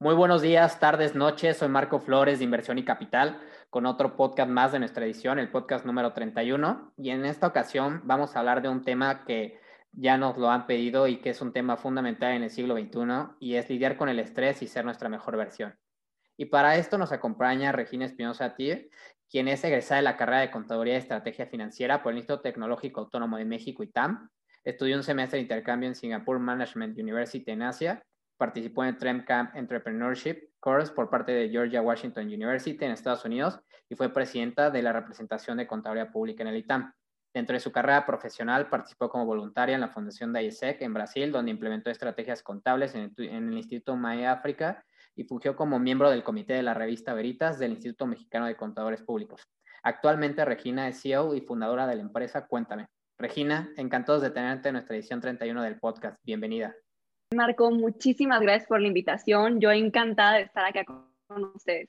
Muy buenos días, tardes, noches. Soy Marco Flores de Inversión y Capital con otro podcast más de nuestra edición, el podcast número 31. Y en esta ocasión vamos a hablar de un tema que ya nos lo han pedido y que es un tema fundamental en el siglo XXI y es lidiar con el estrés y ser nuestra mejor versión. Y para esto nos acompaña Regina Espinosa Tier, quien es egresada de la carrera de Contaduría y Estrategia Financiera por el Instituto Tecnológico Autónomo de México, ITAM. Estudió un semestre de intercambio en Singapore Management University en Asia participó en el Trend Camp Entrepreneurship Course por parte de Georgia Washington University en Estados Unidos y fue presidenta de la representación de Contaduría Pública en el ITAM. Dentro de su carrera profesional participó como voluntaria en la Fundación de ISEC en Brasil, donde implementó estrategias contables en el, Instituto MAE África y fungió como miembro del comité de la revista Veritas del Instituto Mexicano de Contadores Públicos. Actualmente Regina es CEO y fundadora de la empresa Cuéntame. Regina, encantados de tenerte en nuestra edición 31 del podcast. Bienvenida. Marco, muchísimas gracias por la invitación. Yo encantada de estar acá con ustedes.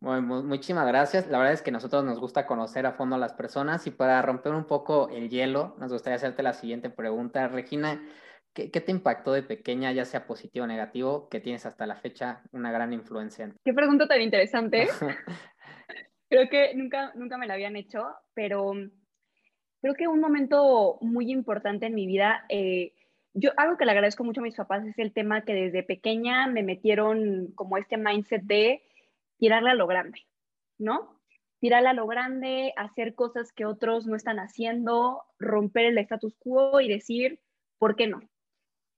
Bueno, muchísimas gracias. La verdad es que a nosotros nos gusta conocer a fondo a las personas y para romper un poco el hielo, nos gustaría hacerte la siguiente pregunta. Regina, ¿qué, te impactó de pequeña, ya sea positivo o negativo, que tienes hasta la fecha una gran influencia? Qué pregunta tan interesante. creo que nunca, nunca me la habían hecho, pero creo que un momento muy importante en mi vida eh, yo algo que le agradezco mucho a mis papás es el tema que desde pequeña me metieron como este mindset de tirarle a lo grande, ¿no? Tirarle a lo grande, hacer cosas que otros no están haciendo, romper el status quo y decir, ¿por qué no?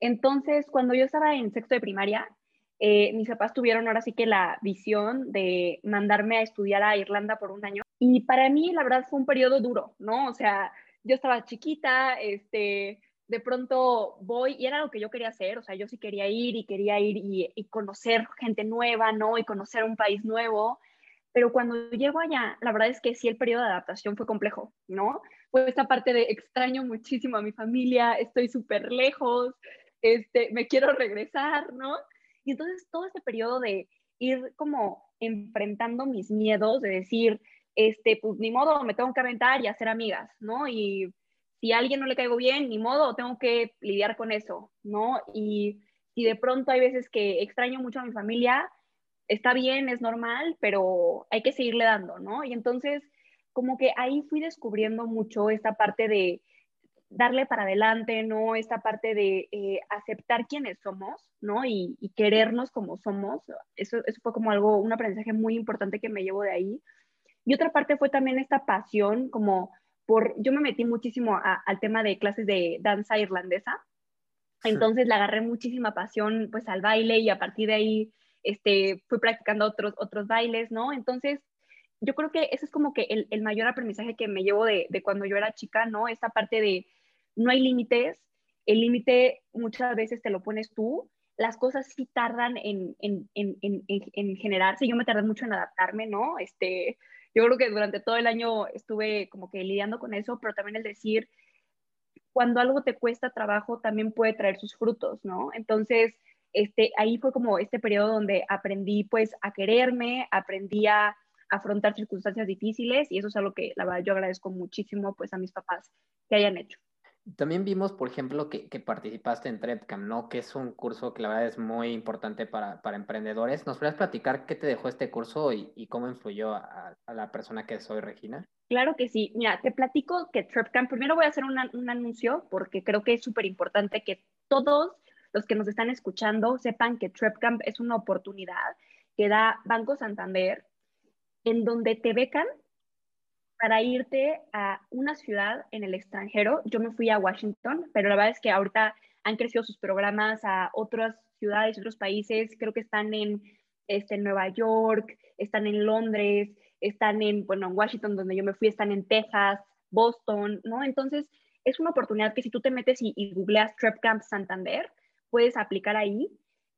Entonces, cuando yo estaba en sexto de primaria, eh, mis papás tuvieron ahora sí que la visión de mandarme a estudiar a Irlanda por un año. Y para mí, la verdad, fue un periodo duro, ¿no? O sea, yo estaba chiquita, este, de pronto voy y era lo que yo quería hacer, o sea, yo sí quería ir y quería ir y, conocer gente nueva, ¿no? Y conocer un país nuevo, pero cuando llego allá, la verdad es que sí el periodo de adaptación fue complejo, ¿no? Fue esta parte de extraño muchísimo a mi familia, estoy súper lejos, este, me quiero regresar, ¿no? Y entonces todo este periodo de ir como enfrentando mis miedos, de decir, este, pues ni modo, me tengo que aventar y hacer amigas, ¿no? Y si a alguien no le caigo bien, ni modo, tengo que lidiar con eso, ¿no? Y si de pronto hay veces que extraño mucho a mi familia, está bien, es normal, pero hay que seguirle dando, ¿no? Y entonces, como que ahí fui descubriendo mucho esta parte de darle para adelante, ¿no? Esta parte de eh, aceptar quiénes somos, ¿no? Y, y, querernos como somos. Eso, eso fue como algo, un aprendizaje muy importante que me llevo de ahí. Y otra parte fue también esta pasión, como yo me metí muchísimo al tema de clases de danza irlandesa, entonces le agarré muchísima pasión pues al baile y a partir de ahí este, fui practicando otros, otros bailes, ¿no? Entonces yo creo que ese es como que el, el mayor aprendizaje que me llevo de, de, cuando yo era chica, ¿no? Esta parte de no hay límites, el límite muchas veces te lo pones tú, las cosas sí tardan en, en, en, en, generarse, yo me tardé mucho en adaptarme, ¿no? Este, yo creo que durante todo el año estuve como que lidiando con eso, pero también el decir, cuando algo te cuesta trabajo, también puede traer sus frutos, ¿no? Entonces, este, ahí fue como este periodo donde aprendí pues a quererme, aprendí a afrontar circunstancias difíciles y eso es algo que la verdad yo agradezco muchísimo pues a mis papás que hayan hecho. También vimos, por ejemplo, que, participaste en TrepCam, ¿no? Que es un curso que la verdad es muy importante para, emprendedores. ¿Nos podrías platicar qué te dejó este curso y, cómo influyó a, la persona que soy, Regina? Claro que sí. Mira, te platico que TrepCam, primero voy a hacer un anuncio porque creo que es súper importante que todos los que nos están escuchando sepan que TrepCamp es una oportunidad que da Banco Santander en donde te becan para irte a una ciudad en el extranjero. Yo me fui a Washington, pero la verdad es que ahorita han crecido sus programas a otras ciudades, otros países. Creo que están en, este, Nueva York, están en Londres, están en, bueno, en Washington, donde yo me fui, están en Texas, Boston, ¿no? Entonces, es una oportunidad que si tú te metes y, y googleas Trip Camp Santander, puedes aplicar ahí.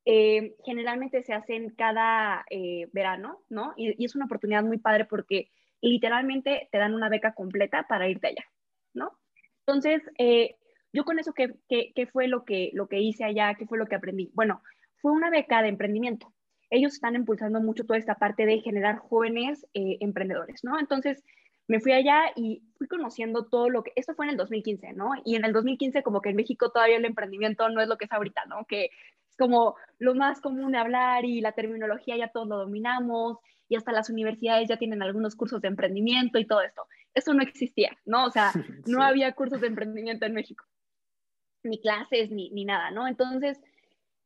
Eh, generalmente se hacen cada eh, verano, ¿no? Y, y, es una oportunidad muy padre porque literalmente te dan una beca completa para irte allá, ¿no? Entonces, eh, yo con eso, ¿qué, qué, fue lo que, lo que hice allá? ¿Qué fue lo que aprendí? Bueno, fue una beca de emprendimiento. Ellos están impulsando mucho toda esta parte de generar jóvenes eh, emprendedores, ¿no? Entonces, me fui allá y fui conociendo todo lo que, esto fue en el 2015, ¿no? Y en el 2015 como que en México todavía el emprendimiento no es lo que es ahorita, ¿no? Que Es como lo más común de hablar y la terminología ya todos lo dominamos y hasta las universidades ya tienen algunos cursos de emprendimiento y todo esto. Eso no existía, ¿no? O sea, no había cursos de emprendimiento en México, ni clases, ni, ni nada, ¿no? Entonces,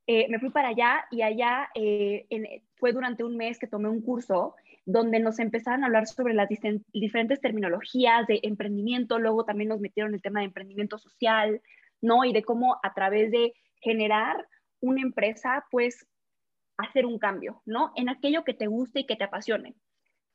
eh, me fui para allá y allá eh, fue durante un mes que tomé un curso donde nos empezaron a hablar sobre las diferentes terminologías de emprendimiento, luego también nos metieron el tema de emprendimiento social, ¿no? Y de cómo a través de generar una empresa, pues hacer un cambio, ¿no? En aquello que te guste y que te apasione,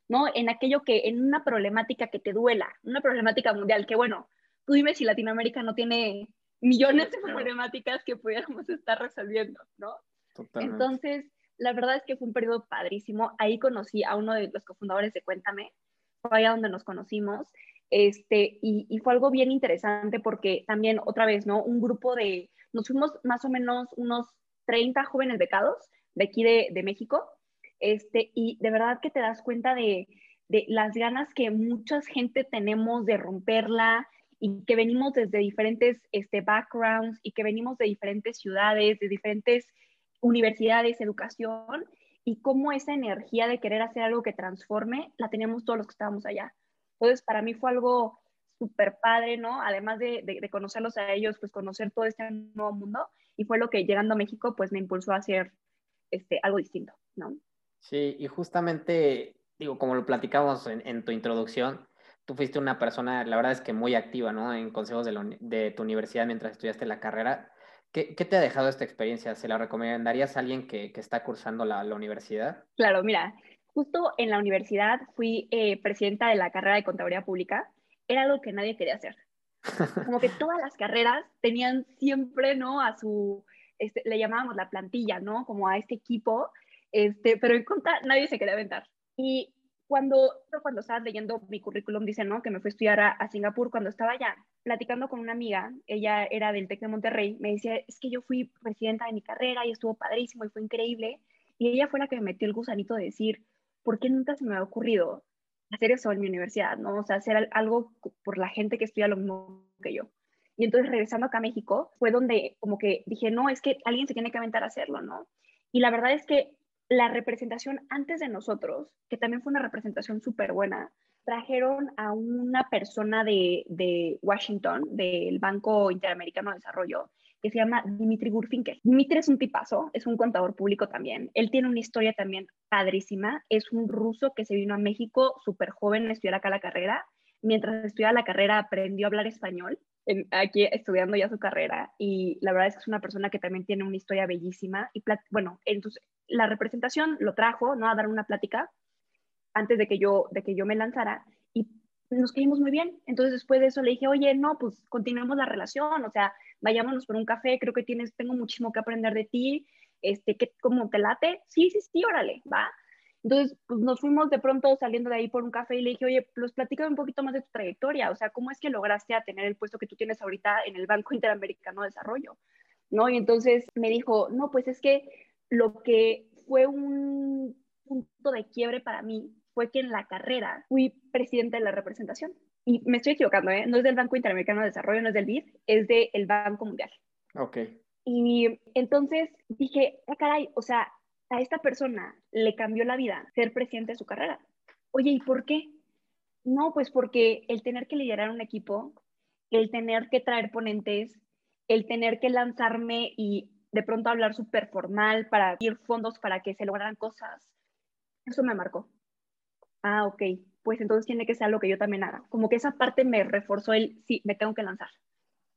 ¿no? En aquello que, en una problemática que te duela, una problemática mundial, que bueno, tú dime si Latinoamérica no tiene millones de problemáticas que pudiéramos estar resolviendo, ¿no? Totalmente. Entonces, la verdad es que fue un periodo padrísimo. Ahí conocí a uno de los cofundadores de Cuéntame, fue allá donde nos conocimos. Este, y, y, fue algo bien interesante porque también, otra vez, ¿no? Un grupo de, nos fuimos más o menos unos 30 jóvenes becados de aquí de, de México, este, y de verdad que te das cuenta de, de las ganas que mucha gente tenemos de romperla y que venimos desde diferentes este, backgrounds y que venimos de diferentes ciudades, de diferentes universidades, educación, y cómo esa energía de querer hacer algo que transforme la teníamos todos los que estábamos allá. Entonces, para mí fue algo súper padre, ¿no? Además de, de, conocerlos a ellos, pues conocer todo este nuevo mundo, y fue lo que llegando a México, pues me impulsó a hacer este, algo distinto, ¿no? Sí, y justamente, digo, como lo platicamos en, en tu introducción, tú fuiste una persona, la verdad es que muy activa, ¿no? En consejos de, la, de tu universidad mientras estudiaste la carrera ¿Qué, te ha dejado esta experiencia? ¿Se la recomendarías a alguien que, está cursando la, universidad? Claro, mira, justo en la universidad fui eh, presidenta de la carrera de Contaduría Pública. Era algo que nadie quería hacer. Como que todas las carreras tenían siempre, ¿no? A su, este, le llamábamos la plantilla, ¿no? Como a este equipo, este, pero en contra nadie se quería aventar. Y cuando, cuando estaba leyendo mi currículum, dice, ¿no? Que me fui a estudiar a, Singapur cuando estaba allá, platicando con una amiga, ella era del TEC de Monterrey, me decía, es que yo fui presidenta de mi carrera y estuvo padrísimo y fue increíble. Y ella fue la que me metió el gusanito de decir, ¿por qué nunca se me ha ocurrido hacer eso en mi universidad, ¿no? O sea, hacer algo por la gente que estudia lo mismo que yo. Y entonces regresando acá a México fue donde como que dije, no, es que alguien se tiene que aventar a hacerlo, ¿no? Y la verdad es que la representación antes de nosotros, que también fue una representación súper buena, trajeron a una persona de, de, Washington, del Banco Interamericano de Desarrollo, que se llama Dimitri Gurfinkel. Dimitri es un tipazo, es un contador público también. Él tiene una historia también padrísima. Es un ruso que se vino a México súper joven a estudiar acá la carrera. Mientras estudiaba la carrera aprendió a hablar español aquí estudiando ya su carrera y la verdad es que es una persona que también tiene una historia bellísima y bueno, entonces la representación lo trajo, ¿no? A dar una plática antes de que yo, de que yo me lanzara y nos caímos muy bien. Entonces después de eso le dije, oye, no, pues continuemos la relación, o sea, vayámonos por un café, creo que tienes, tengo muchísimo que aprender de ti, este, que como te late, sí, sí, sí, órale, va. Entonces, pues nos fuimos de pronto saliendo de ahí por un café y le dije, oye, pues platícame un poquito más de tu trayectoria, o sea, ¿cómo es que lograste a tener el puesto que tú tienes ahorita en el Banco Interamericano de Desarrollo? ¿No? Y entonces me dijo, no, pues es que lo que fue un punto de quiebre para mí fue que en la carrera fui presidente de la representación. Y me estoy equivocando, ¿eh? No es del Banco Interamericano de Desarrollo, no es del BID, es del Banco Mundial. Ok. Y entonces dije, ah, caray, o sea, a esta persona le cambió la vida ser presidente de su carrera. Oye, ¿y por qué? No, pues porque el tener que liderar un equipo, el tener que traer ponentes, el tener que lanzarme y de pronto hablar súper formal para ir fondos para que se lograran cosas, eso me marcó. Ah, ok, pues entonces tiene que ser lo que yo también haga. Como que esa parte me reforzó el, sí, me tengo que lanzar.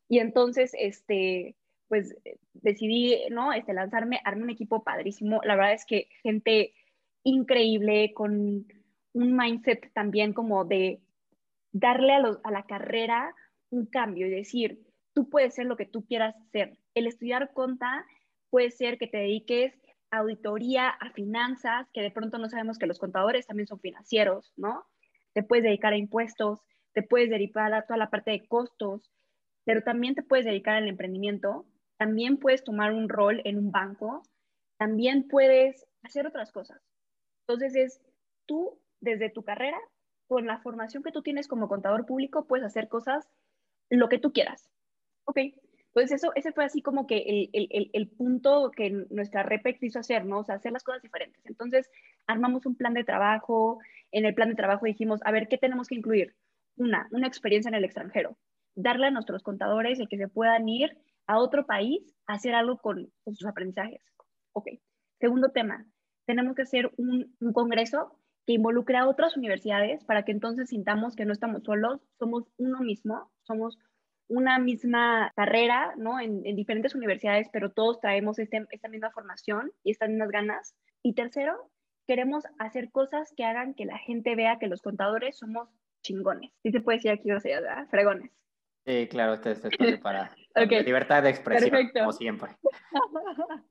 Y entonces, este, pues decidí, ¿no? Este, lanzarme, armé un equipo padrísimo. La verdad es que gente increíble, con un mindset también como de darle a, a la carrera un cambio y decir, tú puedes ser lo que tú quieras ser. El estudiar conta puede ser que te dediques a auditoría, a finanzas, que de pronto no sabemos que los contadores también son financieros, ¿no? Te puedes dedicar a impuestos, te puedes dedicar a toda la parte de costos, pero también te puedes dedicar al emprendimiento también puedes tomar un rol en un banco, también puedes hacer otras cosas. Entonces es tú, desde tu carrera, con la formación que tú tienes como contador público, puedes hacer cosas lo que tú quieras. Ok, Entonces, eso, ese fue así como que el, el, el punto que nuestra REPEX hizo hacer, ¿no? O sea, hacer las cosas diferentes. Entonces, armamos un plan de trabajo. En el plan de trabajo dijimos, a ver, ¿qué tenemos que incluir? Una, una experiencia en el extranjero. Darle a nuestros contadores el que se puedan ir a otro país hacer algo con, con sus aprendizajes. Ok. Segundo tema, tenemos que hacer un, un congreso que involucre a otras universidades para que entonces sintamos que no estamos solos, somos uno mismo, somos una misma carrera, ¿no? En, diferentes universidades, pero todos traemos este, esta misma formación y estas mismas ganas. Y tercero, queremos hacer cosas que hagan que la gente vea que los contadores somos chingones. Sí se puede decir aquí ¿verdad? Fregones. Sí, claro, este es espacio para libertad de expresión, Perfecto. como siempre.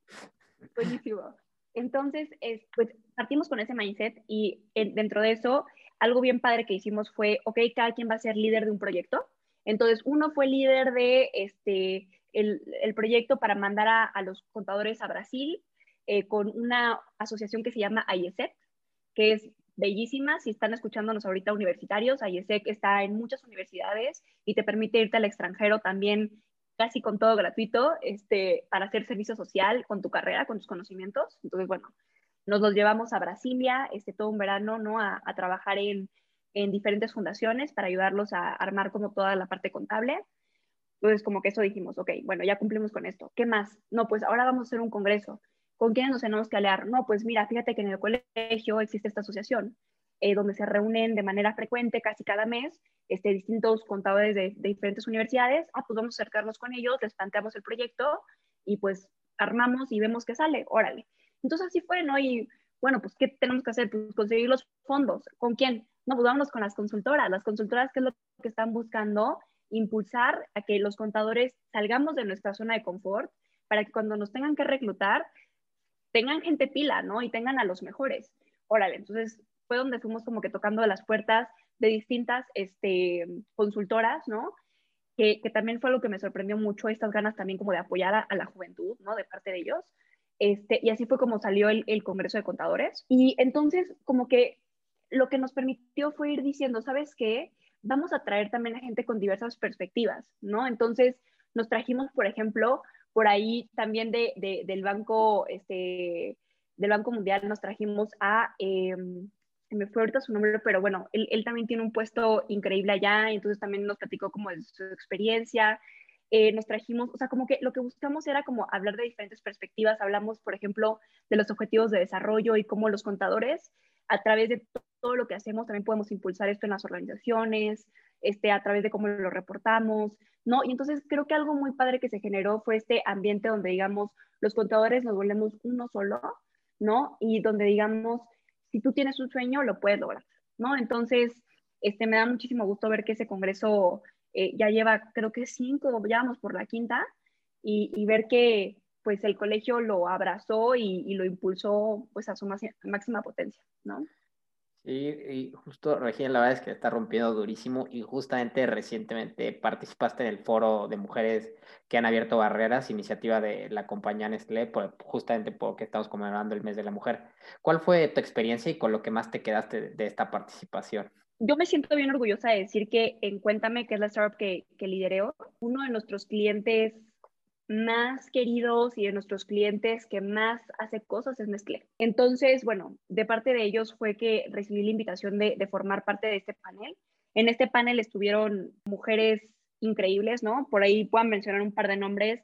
Buenísimo. Entonces, es, pues partimos con ese mindset y dentro de eso, algo bien padre que hicimos fue, ok, cada quien va a ser líder de un proyecto entonces, uno fue líder de este, el, proyecto para mandar a, los contadores a Brasil eh, con una asociación que se llama IESEC, que es bellísima. Si están escuchándonos ahorita universitarios, IESEC está en muchas universidades y te permite irte al extranjero también casi con todo gratuito este, para hacer servicio social con tu carrera, con tus conocimientos. Entonces, bueno, nos los llevamos a Brasilia este, todo un verano ¿no? a trabajar en en diferentes fundaciones para ayudarlos a armar como toda la parte contable. Entonces, como que eso dijimos, ok, bueno, ya cumplimos con esto. ¿Qué más? No, pues ahora vamos a hacer un congreso. ¿Con quiénes nos tenemos que aliar? No, pues mira, fíjate que en el colegio existe esta asociación eh, donde se reúnen de manera frecuente, casi cada mes, este, distintos contadores de, de, diferentes universidades. Ah, pues vamos a acercarnos con ellos, les planteamos el proyecto y pues armamos y vemos qué sale. Órale. Entonces así fue, ¿no? Y bueno, pues ¿qué tenemos que hacer? Pues conseguir los fondos. ¿Con quién? No, pues vámonos con las consultoras. Las consultoras, ¿qué es lo que están buscando? Impulsar a que los contadores salgamos de nuestra zona de confort para que cuando nos tengan que reclutar, tengan gente pila, ¿no? Y tengan a los mejores. Órale, entonces fue donde fuimos como que tocando las puertas de distintas este, consultoras, ¿no? Que, también fue lo que me sorprendió mucho, estas ganas también como de apoyar a, a, la juventud, ¿no? De parte de ellos. Este, y así fue como salió el, el Congreso de Contadores. Y entonces, como que lo que nos permitió fue ir diciendo, ¿sabes qué? Vamos a traer también a gente con diversas perspectivas, ¿no? Entonces, nos trajimos, por ejemplo, por ahí también de, del Banco, este, del Banco Mundial, nos trajimos a, eh, me fue ahorita su nombre, pero bueno, él, él, también tiene un puesto increíble allá, entonces también nos platicó como de su experiencia, eh, nos trajimos, o sea, como que lo que buscamos era como hablar de diferentes perspectivas, hablamos, por ejemplo, de los objetivos de desarrollo y cómo los contadores a través de todo lo que hacemos también podemos impulsar esto en las organizaciones, este, a través de cómo lo reportamos, ¿no? Y entonces creo que algo muy padre que se generó fue este ambiente donde, digamos, los contadores nos volvemos uno solo, ¿no? Y donde, digamos, si tú tienes un sueño, lo puedes lograr, ¿no? Entonces, este, me da muchísimo gusto ver que ese congreso eh, ya lleva, creo que cinco, ya vamos por la quinta, y, y ver que, pues el colegio lo abrazó y, lo impulsó pues a su máxima potencia, ¿no? Sí, y justo Regina, la verdad es que está rompiendo durísimo y justamente recientemente participaste en el foro de mujeres que han abierto barreras, iniciativa de la compañía Nestlé, justamente porque estamos conmemorando el mes de la mujer. ¿Cuál fue tu experiencia y con lo que más te quedaste de, esta participación? Yo me siento bien orgullosa de decir que en Cuéntame, que es la startup que, que lidereo, uno de nuestros clientes más queridos y de nuestros clientes que más hace cosas es Nestlé. Entonces, bueno, de parte de ellos fue que recibí la invitación de, formar parte de este panel. En este panel estuvieron mujeres increíbles, ¿no? Por ahí puedan mencionar un par de nombres.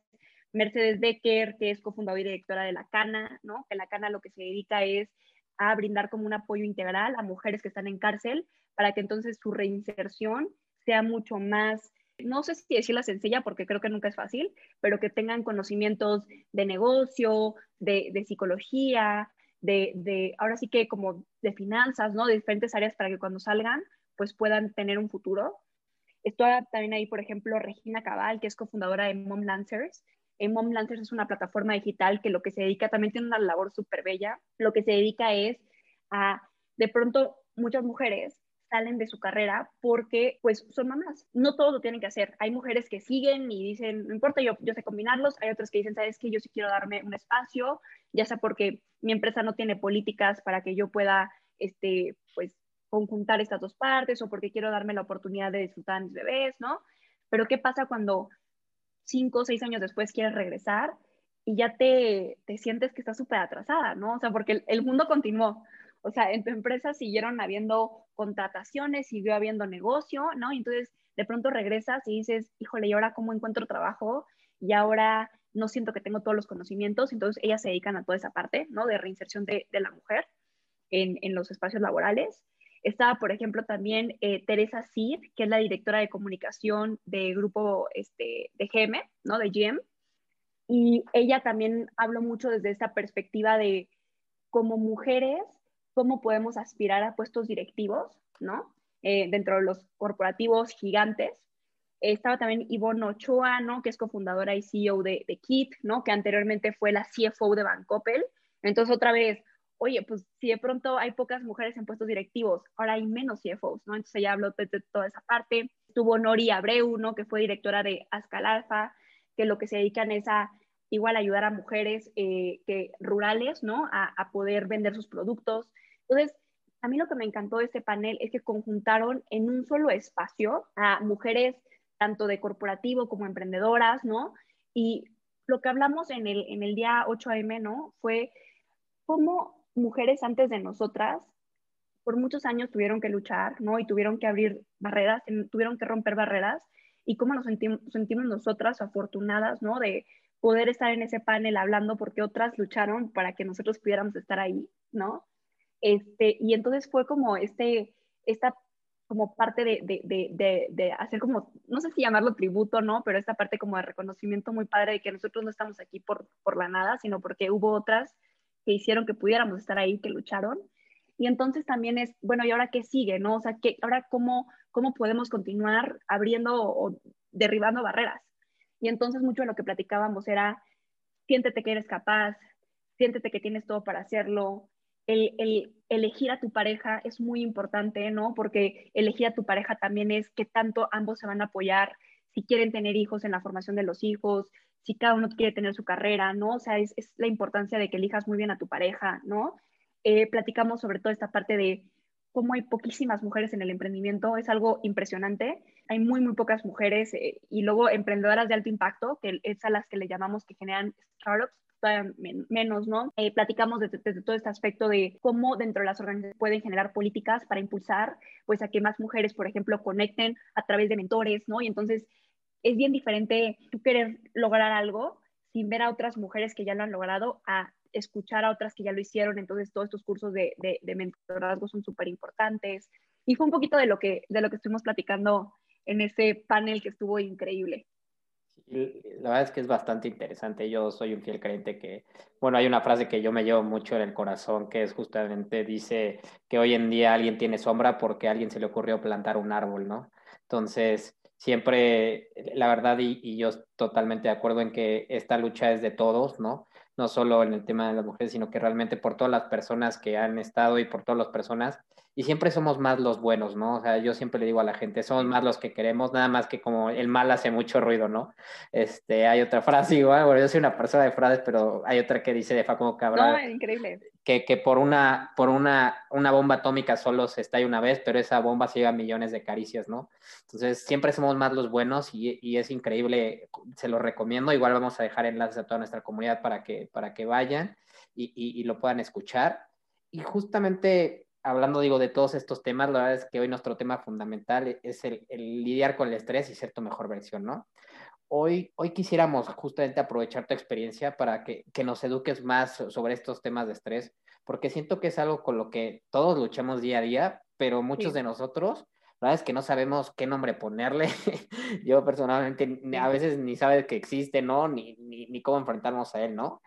Mercedes Becker, que es cofundadora y directora de La Cana, ¿no? Que La Cana lo que se dedica es a brindar como un apoyo integral a mujeres que están en cárcel para que entonces su reinserción sea mucho más no sé si decirla sencilla porque creo que nunca es fácil, pero que tengan conocimientos de negocio, de, psicología, de, ahora sí que como de finanzas, ¿no? De diferentes áreas para que cuando salgan, pues puedan tener un futuro. Está también ahí, por ejemplo, Regina Cabal, que es cofundadora de Mom Lancers. En Mom Lancers es una plataforma digital que lo que se dedica, también tiene una labor súper bella, lo que se dedica es a, de pronto, muchas mujeres salen de su carrera porque pues son mamás. No todos lo tienen que hacer. Hay mujeres que siguen y dicen, no importa, yo, yo sé combinarlos. Hay otras que dicen, sabes que yo sí quiero darme un espacio, ya sea porque mi empresa no tiene políticas para que yo pueda, este, pues, conjuntar estas dos partes o porque quiero darme la oportunidad de disfrutar a mis bebés, ¿no? Pero ¿qué pasa cuando cinco o seis años después quieres regresar y ya te, te sientes que estás súper atrasada, ¿no? O sea, porque el, el, mundo continuó. O sea, en tu empresa siguieron habiendo contrataciones, siguió habiendo negocio, ¿no? Entonces de pronto regresas y dices, híjole, ¿y ahora cómo encuentro trabajo? Y ahora no siento que tengo todos los conocimientos. Entonces ellas se dedican a toda esa parte, ¿no? De reinserción de, de la mujer en, en, los espacios laborales. Estaba, por ejemplo, también eh, Teresa Cid, que es la directora de comunicación del grupo este, de GM, ¿no? De GM. Y ella también habló mucho desde esta perspectiva de como mujeres, cómo podemos aspirar a puestos directivos, ¿no? Eh, dentro de los corporativos gigantes. estaba también Ivonne Ochoa, ¿no? Que es cofundadora y CEO de, de KIT, ¿no? Que anteriormente fue la CFO de Bancoppel. Entonces, otra vez, oye, pues si de pronto hay pocas mujeres en puestos directivos, ahora hay menos CFOs, ¿no? Entonces ella habló de, toda esa parte. Tuvo Nori Abreu, ¿no? Que fue directora de Ascalalfa, que lo que se dedican es a igual ayudar a mujeres eh, que, rurales, ¿no? A, a, poder vender sus productos. Entonces, a mí lo que me encantó de este panel es que conjuntaron en un solo espacio a mujeres tanto de corporativo como emprendedoras, ¿no? Y lo que hablamos en el, en el día 8am, ¿no? Fue cómo mujeres antes de nosotras por muchos años tuvieron que luchar, ¿no? Y tuvieron que abrir barreras, tuvieron que romper barreras. Y cómo nos sentimos, sentimos nosotras afortunadas, ¿no? De poder estar en ese panel hablando porque otras lucharon para que nosotros pudiéramos estar ahí, ¿no? Este, y entonces fue como este, esta como parte de, de, de, de, hacer como, no sé si llamarlo tributo, ¿no? Pero esta parte como de reconocimiento muy padre de que nosotros no estamos aquí por, por la nada, sino porque hubo otras que hicieron que pudiéramos estar ahí, que lucharon. Y entonces también es, bueno, ¿y ahora qué sigue? ¿no? O sea, ¿qué, ahora cómo, cómo podemos continuar abriendo o derribando barreras? Y entonces mucho de lo que platicábamos era, siéntete que eres capaz, siéntete que tienes todo para hacerlo. El, el, elegir a tu pareja es muy importante, ¿no? Porque elegir a tu pareja también es que tanto ambos se van a apoyar, si quieren tener hijos en la formación de los hijos, si cada uno quiere tener su carrera, ¿no? O sea, es, es la importancia de que elijas muy bien a tu pareja, ¿no? Eh, platicamos sobre toda esta parte de cómo hay poquísimas mujeres en el emprendimiento, es algo impresionante. Hay muy, muy pocas mujeres eh, y luego emprendedoras de alto impacto, que es a las que le llamamos que generan startups, menos, ¿no? Eh, platicamos desde, desde, todo este aspecto de cómo dentro de las organizaciones pueden generar políticas para impulsar, pues, a que más mujeres, por ejemplo, conecten a través de mentores, ¿no? Y entonces es bien diferente tú querer lograr algo sin ver a otras mujeres que ya lo han logrado, a escuchar a otras que ya lo hicieron. Entonces, todos estos cursos de, de, de mentorazgo son súper importantes. Y fue un poquito de lo, que, de lo que estuvimos platicando en ese panel que estuvo increíble. La verdad es que es bastante interesante. Yo soy un fiel creyente que, bueno, hay una frase que yo me llevo mucho en el corazón, que es justamente, dice que hoy en día alguien tiene sombra porque a alguien se le ocurrió plantar un árbol, ¿no? Entonces, siempre, la verdad, y, y, yo totalmente de acuerdo en que esta lucha es de todos, ¿no? No solo en el tema de las mujeres, sino que realmente por todas las personas que han estado y por todas las personas y siempre somos más los buenos, ¿no? O sea, yo siempre le digo a la gente, somos más los que queremos, nada más que como el mal hace mucho ruido, ¿no? Este, hay otra frase igual, bueno, yo soy una persona de frases, pero hay otra que dice de Facundo Cabral. No, increíble. Que, que por, una, por una, una bomba atómica solo se estalla una vez, pero esa bomba se lleva millones de caricias, ¿no? Entonces, siempre somos más los buenos y, y es increíble, se lo recomiendo. Igual vamos a dejar enlaces a toda nuestra comunidad para que, para que vayan y, y, lo puedan escuchar. Y justamente hablando, digo, de todos estos temas, la verdad es que hoy nuestro tema fundamental es el, el, lidiar con el estrés y ser tu mejor versión, ¿no? Hoy, hoy quisiéramos justamente aprovechar tu experiencia para que, que nos eduques más sobre estos temas de estrés, porque siento que es algo con lo que todos luchamos día a día, pero muchos sí. de nosotros, la verdad es que no sabemos qué nombre ponerle. Yo personalmente a veces ni sabes que existe, ¿no? Ni, ni, ni cómo enfrentarnos a él, ¿no?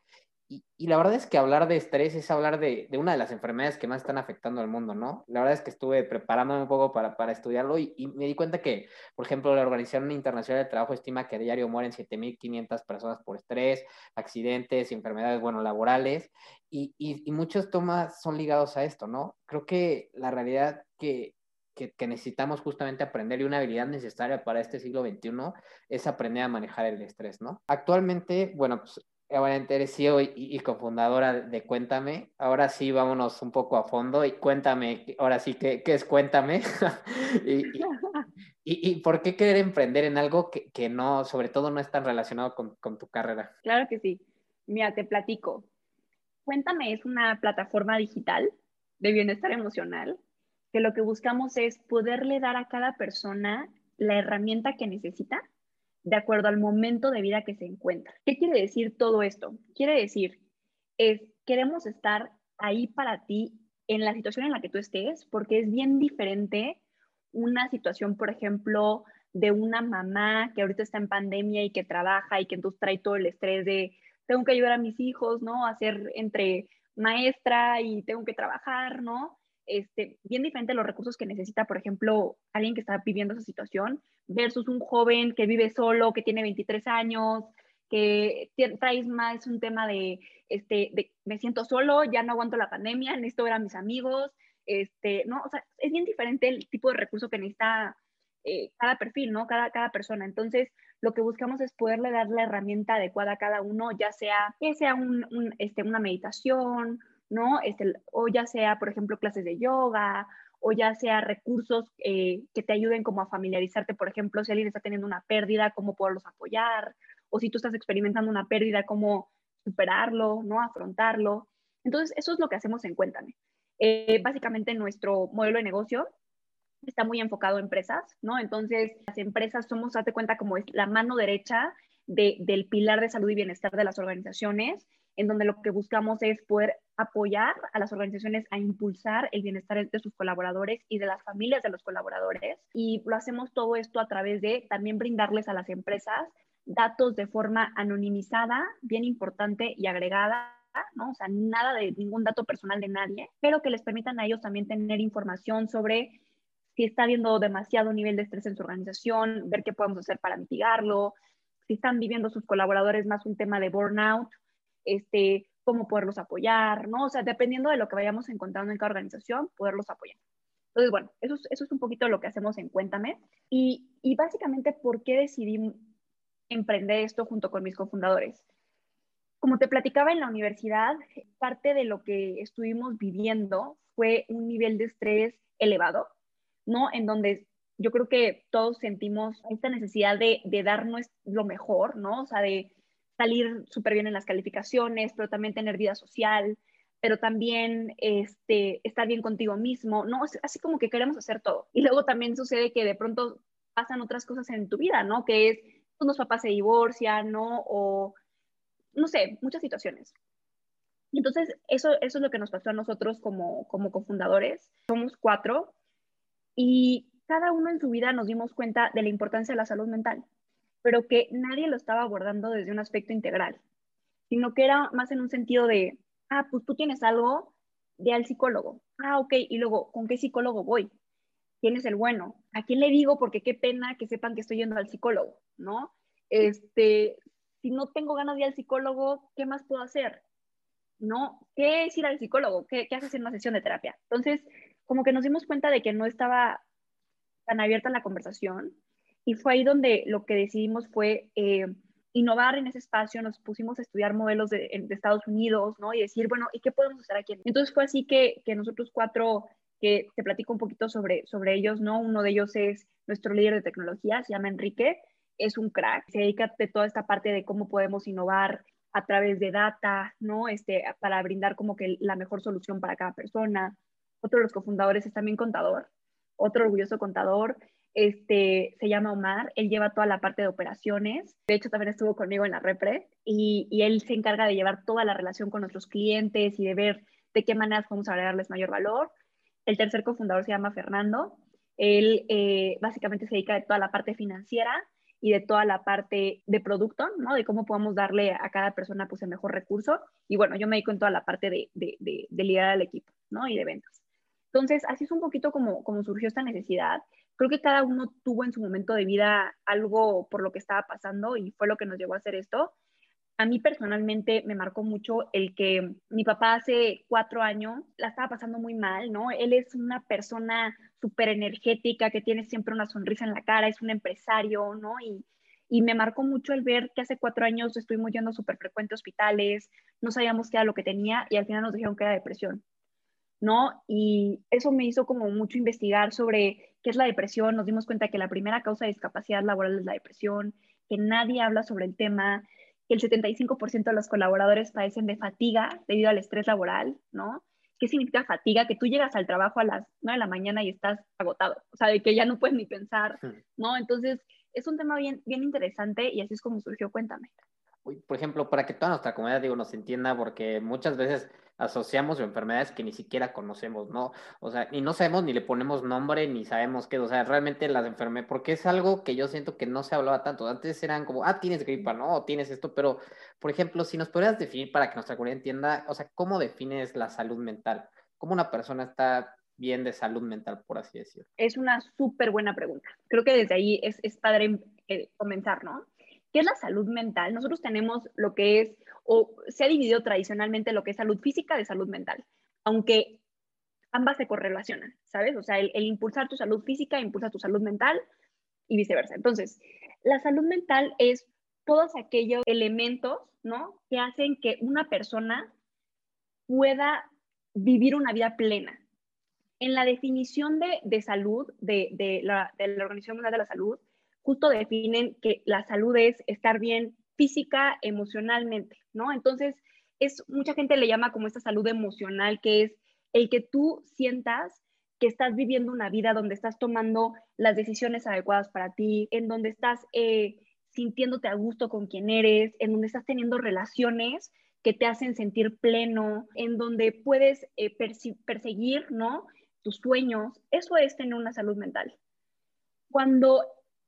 Y, la verdad es que hablar de estrés es hablar de, de, una de las enfermedades que más están afectando al mundo, ¿no? La verdad es que estuve preparándome un poco para, para estudiarlo y, me di cuenta que, por ejemplo, la Organización Internacional del Trabajo estima que a diario mueren 7.500 personas por estrés, accidentes, enfermedades, bueno, laborales, y, y, muchos temas son ligados a esto, ¿no? Creo que la realidad que, que, que, necesitamos justamente aprender y una habilidad necesaria para este siglo XXI es aprender a manejar el estrés, ¿no? Actualmente, bueno, pues Obviamente eres CEO y, y, cofundadora de Cuéntame. Ahora sí, vámonos un poco a fondo y cuéntame, ahora sí, ¿qué, qué es Cuéntame? y, y, ¿Y, por qué querer emprender en algo que, que, no, sobre todo no es tan relacionado con, con tu carrera? Claro que sí. Mira, te platico. Cuéntame es una plataforma digital de bienestar emocional que lo que buscamos es poderle dar a cada persona la herramienta que necesita de acuerdo al momento de vida que se encuentra. ¿Qué quiere decir todo esto? Quiere decir, es, queremos estar ahí para ti en la situación en la que tú estés, porque es bien diferente una situación, por ejemplo, de una mamá que ahorita está en pandemia y que trabaja y que entonces trae todo el estrés de tengo que ayudar a mis hijos, ¿no? A ser entre maestra y tengo que trabajar, ¿no? Este, bien diferente los recursos que necesita, por ejemplo, alguien que está viviendo esa situación versus un joven que vive solo, que tiene 23 años, que traes más un tema de, este, de me siento solo, ya no aguanto la pandemia, necesito ver a mis amigos, este, ¿no? Es bien diferente el tipo de recurso que necesita eh, cada perfil, ¿no? Cada, cada persona. Entonces, lo que buscamos es poderle dar la herramienta adecuada a cada uno, ya sea que sea este, una meditación, ¿no? Este, o ya sea, por ejemplo, clases de yoga, o ya sea recursos eh, que te ayuden como a familiarizarte, por ejemplo, si alguien está teniendo una pérdida, cómo poderlos apoyar, o si tú estás experimentando una pérdida, cómo superarlo, ¿no? Afrontarlo. Entonces, eso es lo que hacemos en Cuéntame. Eh, básicamente, nuestro modelo de negocio está muy enfocado en empresas, ¿no? Entonces, las empresas somos, date cuenta, como es la mano derecha del pilar de salud y bienestar de las organizaciones, en donde lo que buscamos es poder apoyar a las organizaciones a impulsar el bienestar de sus colaboradores y de las familias de los colaboradores. Y lo hacemos todo esto a través de también brindarles a las empresas datos de forma anonimizada, bien importante y agregada ¿no? O sea, nada de ningún dato personal de nadie, pero que les permitan a ellos también tener información sobre si está habiendo demasiado nivel de estrés en su organización, ver qué podemos hacer para mitigarlo, si están viviendo sus colaboradores más un tema de burnout, este, cómo poderlos apoyar, ¿no? O sea, dependiendo de lo que vayamos encontrando en cada organización, poderlos apoyar. Entonces, bueno, eso es, eso es un poquito lo que hacemos en Cuéntame. Y, y básicamente, ¿por qué decidí emprender esto junto con mis cofundadores? Como te platicaba en la universidad, parte de lo que estuvimos viviendo fue un nivel de estrés elevado, ¿no? En donde yo creo que todos sentimos esta necesidad de, de darnos lo mejor, ¿no? O sea, de salir súper bien en las calificaciones, pero también tener vida social, pero también este, estar bien contigo mismo, ¿no? Así como que queremos hacer todo. Y luego también sucede que de pronto pasan otras cosas en tu vida, ¿no? Que es, los papás se divorcian, ¿no? O, no sé, muchas situaciones. Entonces, eso, eso es lo que nos pasó a nosotros como, como cofundadores. Somos cuatro y cada uno en su vida nos dimos cuenta de la importancia de la salud mental, pero que nadie lo estaba abordando desde un aspecto integral, sino que era más en un sentido de, ah, pues tú tienes algo, de al psicólogo. Ah, ok, y luego, ¿con qué psicólogo voy? ¿Quién es el bueno? ¿A quién le digo? Porque qué pena que sepan que estoy yendo al psicólogo, ¿no? Este, si no tengo ganas de ir al psicólogo, ¿qué más puedo hacer? ¿No? ¿Qué es ir al psicólogo? ¿Qué, qué haces en una sesión de terapia? Entonces, como que nos dimos cuenta de que no estaba tan abierta la conversación y fue ahí donde lo que decidimos fue eh, innovar en ese espacio, nos pusimos a estudiar modelos de, Estados Unidos, ¿no? Y decir, bueno, ¿y qué podemos hacer aquí? Entonces fue así que, que nosotros cuatro, que te platico un poquito sobre, sobre ellos, ¿no? Uno de ellos es nuestro líder de tecnología, se llama Enrique, es un crack, se dedica a toda esta parte de cómo podemos innovar a través de data, ¿no? Este, para brindar como que la mejor solución para cada persona. Otro de los cofundadores es también contador, otro orgulloso contador, este, se llama Omar, él lleva toda la parte de operaciones, de hecho también estuvo conmigo en la repre y, él se encarga de llevar toda la relación con nuestros clientes y de ver de qué maneras podemos agregarles mayor valor. El tercer cofundador se llama Fernando, él eh, básicamente se dedica de toda la parte financiera y de toda la parte de producto, ¿no? De cómo podemos darle a cada persona pues el mejor recurso. Y bueno, yo me dedico en toda la parte de, de, de, de liderar al equipo, ¿no? Y de ventas. Entonces, así es un poquito como surgió esta necesidad. Creo que cada uno tuvo en su momento de vida algo por lo que estaba pasando y fue lo que nos llevó a hacer esto. A mí personalmente me marcó mucho el que mi papá hace cuatro años la estaba pasando muy mal, ¿no? Él es una persona súper energética que tiene siempre una sonrisa en la cara, es un empresario, ¿no? Y, y me marcó mucho el ver que hace cuatro años estuvimos yendo súper frecuente a hospitales, no sabíamos qué era lo que tenía y al final nos dijeron que era depresión. ¿No? Y eso me hizo como mucho investigar sobre qué es la depresión. Nos dimos cuenta que la primera causa de discapacidad laboral es la depresión, que nadie habla sobre el tema, que el 75% de los colaboradores padecen de fatiga debido al estrés laboral, ¿no? ¿Qué significa fatiga? Que tú llegas al trabajo a las 9 de la mañana y estás agotado, o sea, de que ya no puedes ni pensar, ¿no? Entonces, es un tema bien, bien interesante y así es como surgió Cuéntame por ejemplo, para que toda nuestra comunidad, digo, nos entienda, porque muchas veces asociamos enfermedades que ni siquiera conocemos, ¿no? O sea, y no sabemos ni le ponemos nombre ni sabemos qué, o sea, realmente las enfermedades, porque es algo que yo siento que no se hablaba tanto. Antes eran como, ah, tienes gripa, ¿no? O tienes esto, pero, por ejemplo, si nos podrías definir para que nuestra comunidad entienda, o sea, ¿cómo defines la salud mental? ¿Cómo una persona está bien de salud mental, por así decirlo? Es una súper buena pregunta. Creo que desde ahí es, es padre eh, comenzar, ¿no? ¿Qué es la salud mental? Nosotros tenemos lo que es, o se ha dividido tradicionalmente lo que es salud física de salud mental, aunque ambas se correlacionan, ¿sabes? O sea, el, impulsar tu salud física impulsa tu salud mental y viceversa. Entonces, la salud mental es todos aquellos elementos, ¿no? Que hacen que una persona pueda vivir una vida plena. En la definición de, salud de, de, la, de la Organización Mundial de la Salud, justo definen que la salud es estar bien física, emocionalmente, ¿no? Entonces, es mucha gente le llama como esta salud emocional, que es el que tú sientas que estás viviendo una vida donde estás tomando las decisiones adecuadas para ti, en donde estás eh, sintiéndote a gusto con quien eres, en donde estás teniendo relaciones que te hacen sentir pleno, en donde puedes eh, perseguir, ¿no? Tus sueños. Eso es tener una salud mental. Cuando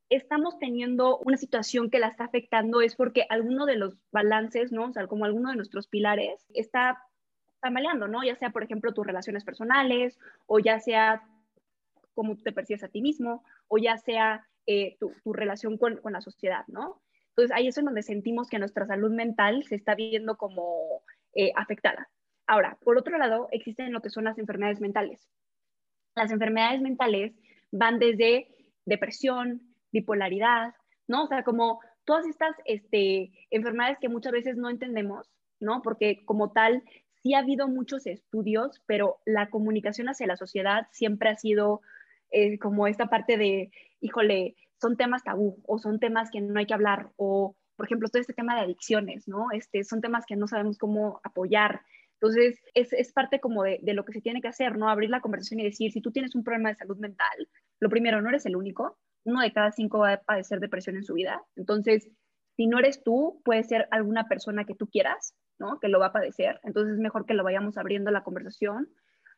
estamos teniendo una situación que la está afectando es porque alguno de los balances, ¿no? O sea, como alguno de nuestros pilares está tambaleando, ¿no? Ya sea, por ejemplo, tus relaciones personales, o ya sea cómo te percibes a ti mismo, o ya sea eh, tu, relación con, la sociedad, ¿no? Entonces, ahí es en donde sentimos que nuestra salud mental se está viendo como eh, afectada. Ahora, por otro lado, existen lo que son las enfermedades mentales. Las enfermedades mentales van desde depresión, bipolaridad, ¿no? O sea, como todas estas este, enfermedades que muchas veces no entendemos, ¿no? Porque como tal, sí ha habido muchos estudios, pero la comunicación hacia la sociedad siempre ha sido eh, como esta parte de, híjole, son temas tabú o son temas que no hay que hablar o, por ejemplo, todo este tema de adicciones, ¿no? Este, son temas que no sabemos cómo apoyar. Entonces, es, es parte como de, de, lo que se tiene que hacer, ¿no? Abrir la conversación y decir, si tú tienes un problema de salud mental, lo primero, no eres el único, uno de cada cinco va a padecer depresión en su vida. Entonces, si no eres tú, puede ser alguna persona que tú quieras, ¿no? Que lo va a padecer. Entonces, es mejor que lo vayamos abriendo la conversación.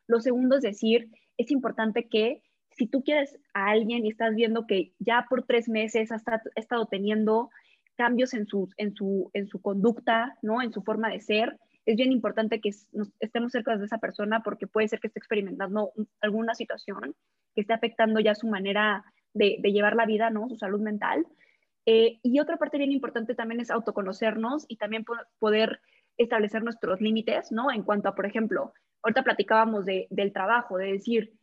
Lo segundo es decir, es importante que si tú quieres a alguien y estás viendo que ya por tres meses ha estado teniendo cambios en su, en su, en su conducta, ¿no? En su forma de ser, es bien importante que estemos cerca de esa persona porque puede ser que esté experimentando alguna situación que esté afectando ya su manera de, llevar la vida, ¿no? Su salud mental. Eh, y otra parte bien importante también es autoconocernos y también poder establecer nuestros límites, ¿no? En cuanto a, por ejemplo, ahorita platicábamos de, del trabajo, de decir,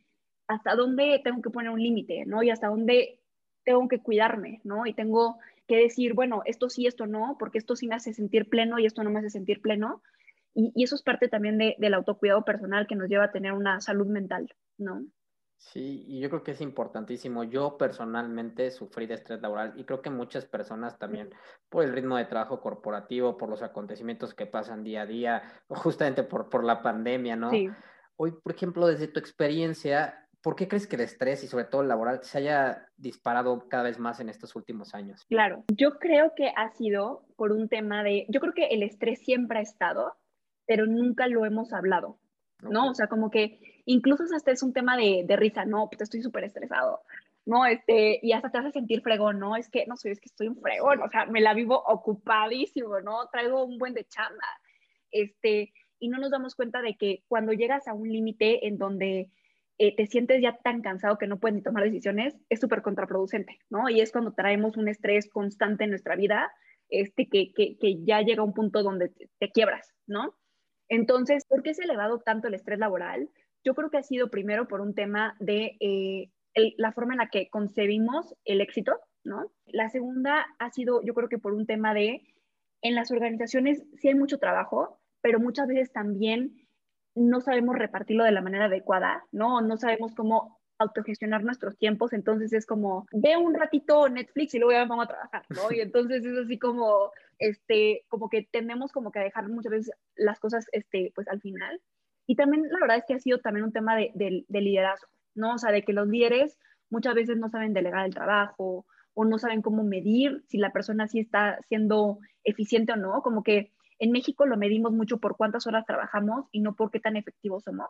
hasta dónde tengo que poner un límite, ¿no? Y hasta dónde tengo que cuidarme, ¿no? Y tengo que decir, bueno, esto sí, esto no, porque esto sí me hace sentir pleno y esto no me hace sentir pleno. Y, y eso es parte también de, del autocuidado personal que nos lleva a tener una salud mental, ¿no? Sí, y yo creo que es importantísimo. Yo personalmente sufrí de estrés laboral y creo que muchas personas también por el ritmo de trabajo corporativo, por los acontecimientos que pasan día a día, justamente por, por la pandemia, ¿no? Sí. Hoy, por ejemplo, desde tu experiencia, ¿por qué crees que el estrés y sobre todo el laboral se haya disparado cada vez más en estos últimos años? Claro, yo creo que ha sido por un tema de, yo creo que el estrés siempre ha estado, pero nunca lo hemos hablado. ¿no? O sea, como que incluso hasta es un tema de, de risa, no, pues estoy súper estresado, ¿no? Este, y hasta te hace sentir fregón, ¿no? Es que, no sé, es que estoy un fregón, o sea, me la vivo ocupadísimo, ¿no? Traigo un buen de chamba, este, y no nos damos cuenta de que cuando llegas a un límite en donde eh, te sientes ya tan cansado que no puedes ni tomar decisiones, es súper contraproducente, ¿no? Y es cuando traemos un estrés constante en nuestra vida, este, que, que, que ya llega a un punto donde te quiebras, ¿no? Entonces, ¿por qué se ha elevado tanto el estrés laboral? Yo creo que ha sido primero por un tema de eh, la forma en la que concebimos el éxito, ¿no? La segunda ha sido, yo creo que por un tema de, en las organizaciones sí hay mucho trabajo, pero muchas veces también no sabemos repartirlo de la manera adecuada, ¿no? No sabemos cómo autogestionar nuestros tiempos, entonces es como, ve un ratito Netflix y luego ya vamos a trabajar, ¿no? Y entonces es así como, este, como que tenemos como que dejar muchas veces las cosas, este, pues al final. Y también la verdad es que ha sido también un tema de, de liderazgo, ¿no? O sea, de que los líderes muchas veces no saben delegar el trabajo o no saben cómo medir si la persona sí está siendo eficiente o no, como que en México lo medimos mucho por cuántas horas trabajamos y no por qué tan efectivos somos,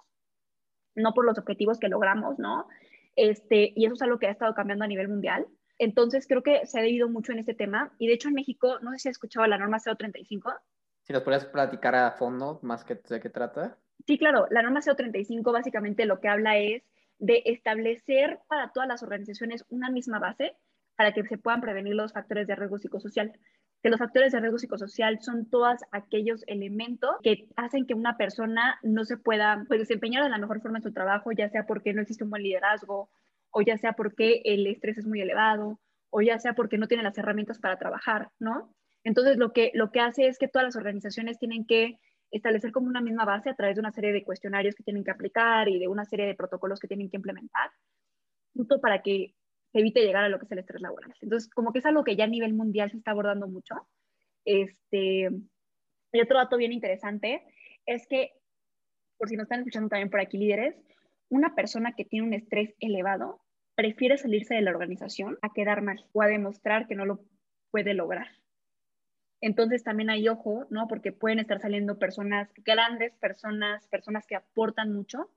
no por los objetivos que logramos, ¿no? Este, y eso es algo que ha estado cambiando a nivel mundial. Entonces, creo que se ha debido mucho en este tema. Y de hecho, en México, no sé si has escuchado la norma 035. Si nos podrías platicar a fondo más que de qué trata. Sí, claro. La norma 035 básicamente lo que habla es de establecer para todas las organizaciones una misma base para que se puedan prevenir los factores de riesgo psicosocial que los factores de riesgo psicosocial son todos aquellos elementos que hacen que una persona no se pueda pues, desempeñar de la mejor forma en su trabajo, ya sea porque no existe un buen liderazgo, o ya sea porque el estrés es muy elevado, o ya sea porque no tiene las herramientas para trabajar, ¿no? Entonces, lo que, lo que hace es que todas las organizaciones tienen que establecer como una misma base a través de una serie de cuestionarios que tienen que aplicar y de una serie de protocolos que tienen que implementar, justo para que evite llegar a lo que es el estrés laboral. Entonces, como que es algo que ya a nivel mundial se está abordando mucho. Este, y otro dato bien interesante es que, por si nos están escuchando también por aquí líderes, una persona que tiene un estrés elevado prefiere salirse de la organización a quedar mal o a demostrar que no lo puede lograr. Entonces también hay ojo, ¿no? Porque pueden estar saliendo personas grandes, personas, personas que aportan mucho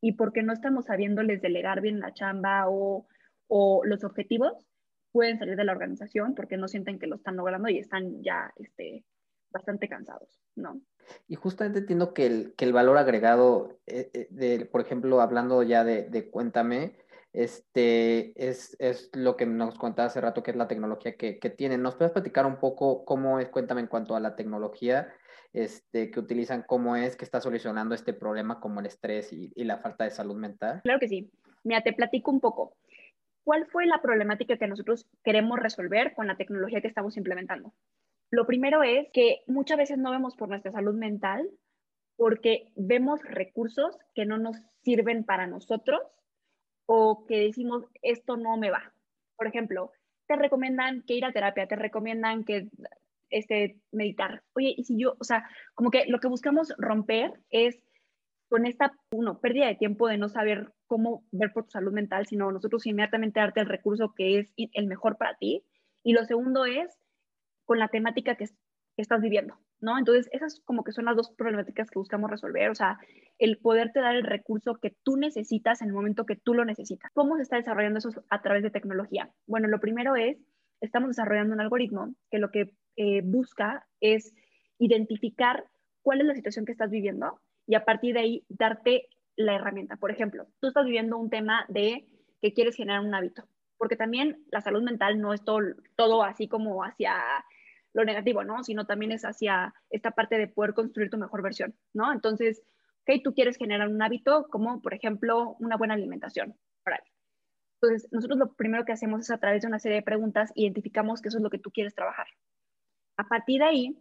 y porque no estamos sabiéndoles delegar bien la chamba o o los objetivos pueden salir de la organización porque no sienten que lo están logrando y están ya este, bastante cansados, ¿no? Y justamente entiendo que el, que el valor agregado, eh, eh, de, por ejemplo, hablando ya de, de Cuéntame, este, es, es, lo que nos contaba hace rato, que es la tecnología que, que tienen. ¿Nos puedes platicar un poco cómo es Cuéntame en cuanto a la tecnología este, que utilizan, cómo es que está solucionando este problema como el estrés y, y la falta de salud mental? Claro que sí. Mira, te platico un poco. ¿cuál fue la problemática que nosotros queremos resolver con la tecnología que estamos implementando? Lo primero es que muchas veces no vemos por nuestra salud mental porque vemos recursos que no nos sirven para nosotros o que decimos, esto no me va. Por ejemplo, te recomiendan que ir a terapia, te recomiendan que este, meditar. Oye, y si yo, o sea, como que lo que buscamos romper es con esta, uno, pérdida de tiempo de no saber cómo ver por tu salud mental, sino nosotros inmediatamente darte el recurso que es el mejor para ti. Y lo segundo es con la temática que, estás viviendo, ¿no? Entonces, esas como que son las dos problemáticas que buscamos resolver, o sea, el poderte dar el recurso que tú necesitas en el momento que tú lo necesitas. ¿Cómo se está desarrollando eso a través de tecnología? Bueno, lo primero es, estamos desarrollando un algoritmo que lo que eh, busca es identificar cuál es la situación que estás viviendo y a partir de ahí darte la herramienta. Por ejemplo, tú estás viviendo un tema de que quieres generar un hábito, porque también la salud mental no es todo, todo así como hacia lo negativo, ¿no? Sino también es hacia esta parte de poder construir tu mejor versión, ¿no? Entonces, ok, tú quieres generar un hábito como, por ejemplo, una buena alimentación. Entonces, nosotros lo primero que hacemos es a través de una serie de preguntas identificamos que eso es lo que tú quieres trabajar. A partir de ahí,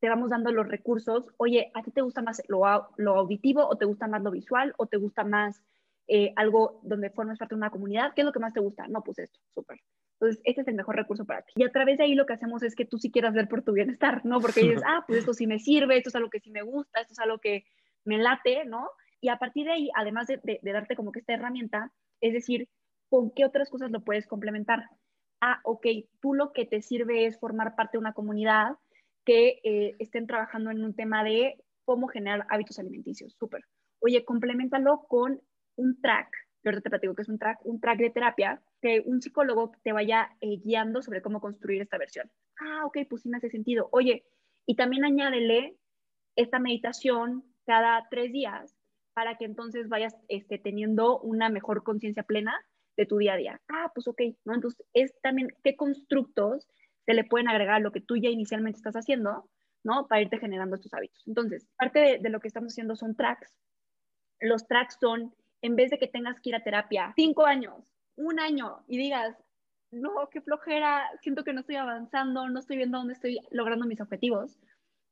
te vamos dando los recursos, oye, ¿a ti te gusta más lo, lo auditivo o te gusta más lo visual o te gusta más eh, algo donde formas parte de una comunidad? ¿Qué es lo que más te gusta? No, pues esto, súper. Entonces, este es el mejor recurso para ti. Y a través de ahí lo que hacemos es que tú sí quieras ver por tu bienestar, ¿no? Porque dices, ah, pues esto sí me sirve, esto es algo que sí me gusta, esto es algo que me late, ¿no? Y a partir de ahí, además de, de, de darte como que esta herramienta, es decir, ¿con qué otras cosas lo puedes complementar? Ah, ok, tú lo que te sirve es formar parte de una comunidad, que eh, estén trabajando en un tema de cómo generar hábitos alimenticios. Súper. Oye, complementalo con un track, que ahorita te platico que es un track, un track de terapia, que un psicólogo te vaya eh, guiando sobre cómo construir esta versión. Ah, ok, pues sí me hace sentido. Oye, y también añádele esta meditación cada tres días para que entonces vayas este, teniendo una mejor conciencia plena de tu día a día. Ah, pues ok, ¿no? Entonces es también qué constructos se le pueden agregar lo que tú ya inicialmente estás haciendo, ¿no? Para irte generando estos hábitos. Entonces, parte de, lo que estamos haciendo son tracks. Los tracks son, en vez de que tengas que ir a terapia cinco años, un año y digas, no, qué flojera, siento que no estoy avanzando, no estoy viendo dónde estoy logrando mis objetivos,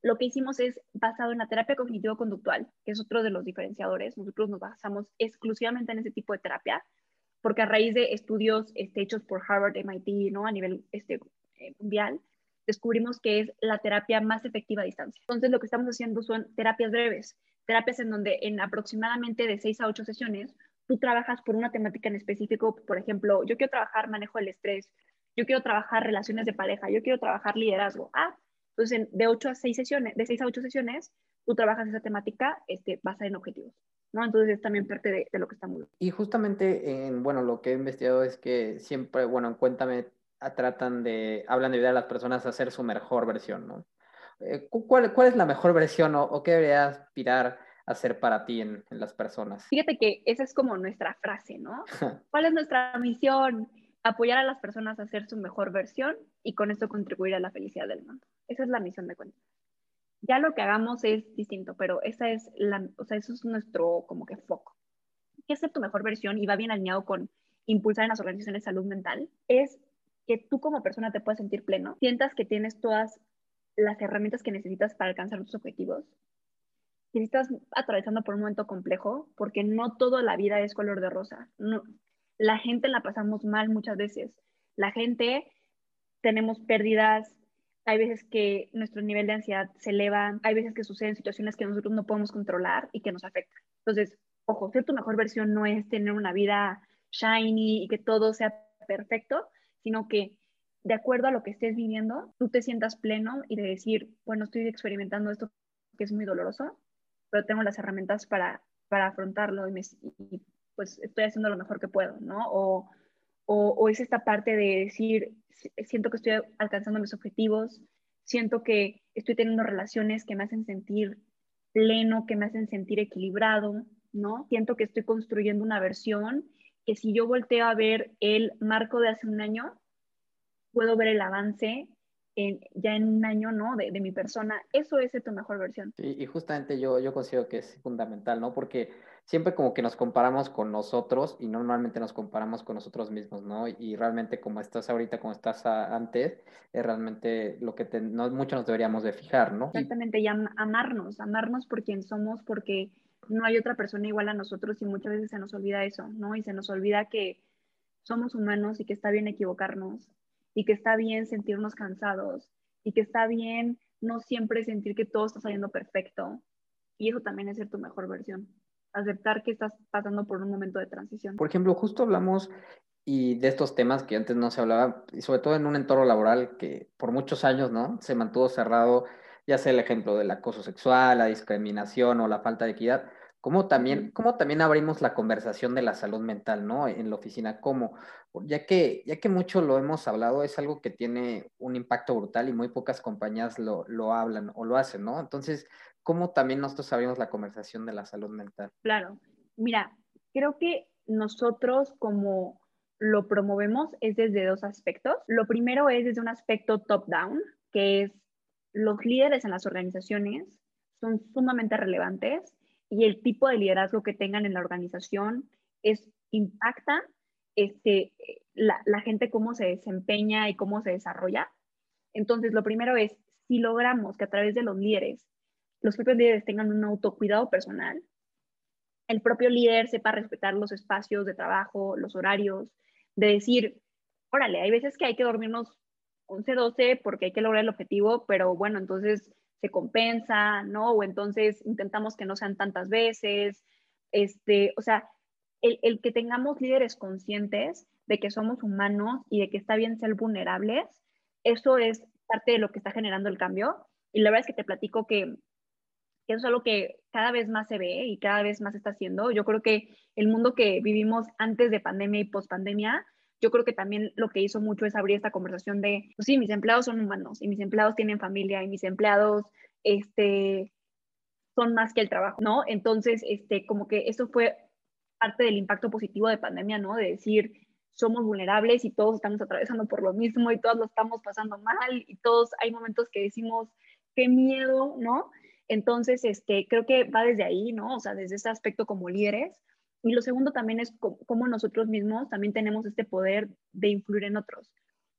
lo que hicimos es basado en la terapia cognitivo-conductual, que es otro de los diferenciadores. Nosotros nos basamos exclusivamente en ese tipo de terapia, porque a raíz de estudios este, hechos por Harvard, MIT, ¿no? a nivel este, eh, mundial, descubrimos que es la terapia más efectiva a distancia. Entonces, lo que estamos haciendo son terapias breves, terapias en donde en aproximadamente de 6 a 8 sesiones, tú trabajas por una temática en específico, por ejemplo, yo quiero trabajar manejo del estrés, yo quiero trabajar relaciones de pareja, yo quiero trabajar liderazgo. Ah, entonces de 8 a 6 sesiones, de 6 a 8 sesiones, tú trabajas esa temática este, basada en objetivos. ¿no? Entonces es también parte de, de lo que estamos. Y justamente, en, bueno, lo que he investigado es que siempre, bueno, en Cuéntame tratan de, hablan de ayudar a las personas a hacer su mejor versión, ¿no? Eh, ¿Cuál, cuál es la mejor versión o, o qué debería aspirar a ser para ti en, en, las personas? Fíjate que esa es como nuestra frase, ¿no? ¿Cuál es nuestra misión? Apoyar a las personas a hacer su mejor versión y con esto contribuir a la felicidad del mundo. Esa es la misión de cuenta. Ya lo que hagamos es distinto, pero esa es la, o sea, eso es nuestro como que foco. ¿Qué es ser tu mejor versión? Y va bien alineado con impulsar en las organizaciones de salud mental. Es que tú como persona te puedas sentir pleno, sientas que tienes todas las herramientas que necesitas para alcanzar tus objetivos. Si estás atravesando por un momento complejo, porque no toda la vida es color de rosa. No, la gente la pasamos mal muchas veces. La gente tenemos pérdidas, hay veces que nuestro nivel de ansiedad se eleva, hay veces que suceden situaciones que nosotros no podemos controlar y que nos afectan. Entonces, ojo, ser tu mejor versión no es tener una vida shiny y que todo sea perfecto, sino que de acuerdo a lo que estés viviendo, tú te sientas pleno y de decir, bueno, estoy experimentando esto que es muy doloroso, pero tengo las herramientas para, para afrontarlo y, y pues estoy haciendo lo mejor que puedo, ¿no? O, o, o, es esta parte de decir, siento que estoy alcanzando mis objetivos, siento que estoy teniendo relaciones que me hacen sentir pleno, que me hacen sentir equilibrado, ¿no? Siento que estoy construyendo una versión que si yo volteo a ver el marco de hace un año, puedo ver el avance en, ya en un año, ¿no? De, de, mi persona. Eso es tu mejor versión. Sí, y justamente yo, yo considero que es fundamental, ¿no? Porque siempre como que nos comparamos con nosotros y normalmente nos comparamos con nosotros mismos, ¿no? Y realmente como estás ahorita, como estás antes, es realmente lo que te, no, mucho nos deberíamos de fijar, ¿no? Exactamente, y am, amarnos, amarnos por quien somos, porque no hay otra persona igual a nosotros y muchas veces se nos olvida eso, ¿no? Y se nos olvida que somos humanos y que está bien equivocarnos y que está bien sentirnos cansados y que está bien no siempre sentir que todo está saliendo perfecto. Y eso también es ser tu mejor versión. Aceptar que estás pasando por un momento de transición. Por ejemplo, justo hablamos y de estos temas que antes no se hablaba, y sobre todo en un entorno laboral que por muchos años, ¿no? Se mantuvo cerrado ya sea el ejemplo del acoso sexual, la discriminación o la falta de equidad, ¿cómo también, también abrimos la conversación de la salud mental, ¿no? En la oficina, ¿cómo? Ya que, ya que mucho lo hemos hablado, es algo que tiene un impacto brutal y muy pocas compañías lo, lo hablan o lo hacen, ¿no? Entonces, ¿cómo también nosotros abrimos la conversación de la salud mental? Claro, mira, creo que nosotros como lo promovemos es desde dos aspectos. Lo primero es desde un aspecto top-down, que es los líderes en las organizaciones son sumamente relevantes y el tipo de liderazgo que tengan en la organización es, impacta este, la, la gente cómo se desempeña y cómo se desarrolla. Entonces, lo primero es, si logramos que a través de los líderes, los propios líderes tengan un autocuidado personal, el propio líder sepa respetar los espacios de trabajo, los horarios, de decir, órale, hay veces que hay que dormirnos 11, 12 porque hay que lograr el objetivo, pero bueno, entonces se compensa, ¿no? O entonces intentamos que no sean tantas veces, este, o sea, el, el que tengamos líderes conscientes de que somos humanos y de que está bien ser vulnerables, eso es parte de lo que está generando el cambio. Y la verdad es que te platico que, eso es algo que cada vez más se ve y cada vez más está haciendo. Yo creo que el mundo que vivimos antes de pandemia y post pandemia yo creo que también lo que hizo mucho es abrir esta conversación de, pues sí, mis empleados son humanos y mis empleados tienen familia y mis empleados, este, son más que el trabajo, ¿no? Entonces, este, como que eso fue parte del impacto positivo de pandemia, ¿no? De decir, somos vulnerables y todos estamos atravesando por lo mismo y todos lo estamos pasando mal y todos hay momentos que decimos, qué miedo, ¿no? Entonces, este, creo que va desde ahí, ¿no? O sea, desde ese aspecto como líderes, y lo segundo también es cómo nosotros mismos también tenemos este poder de influir en otros.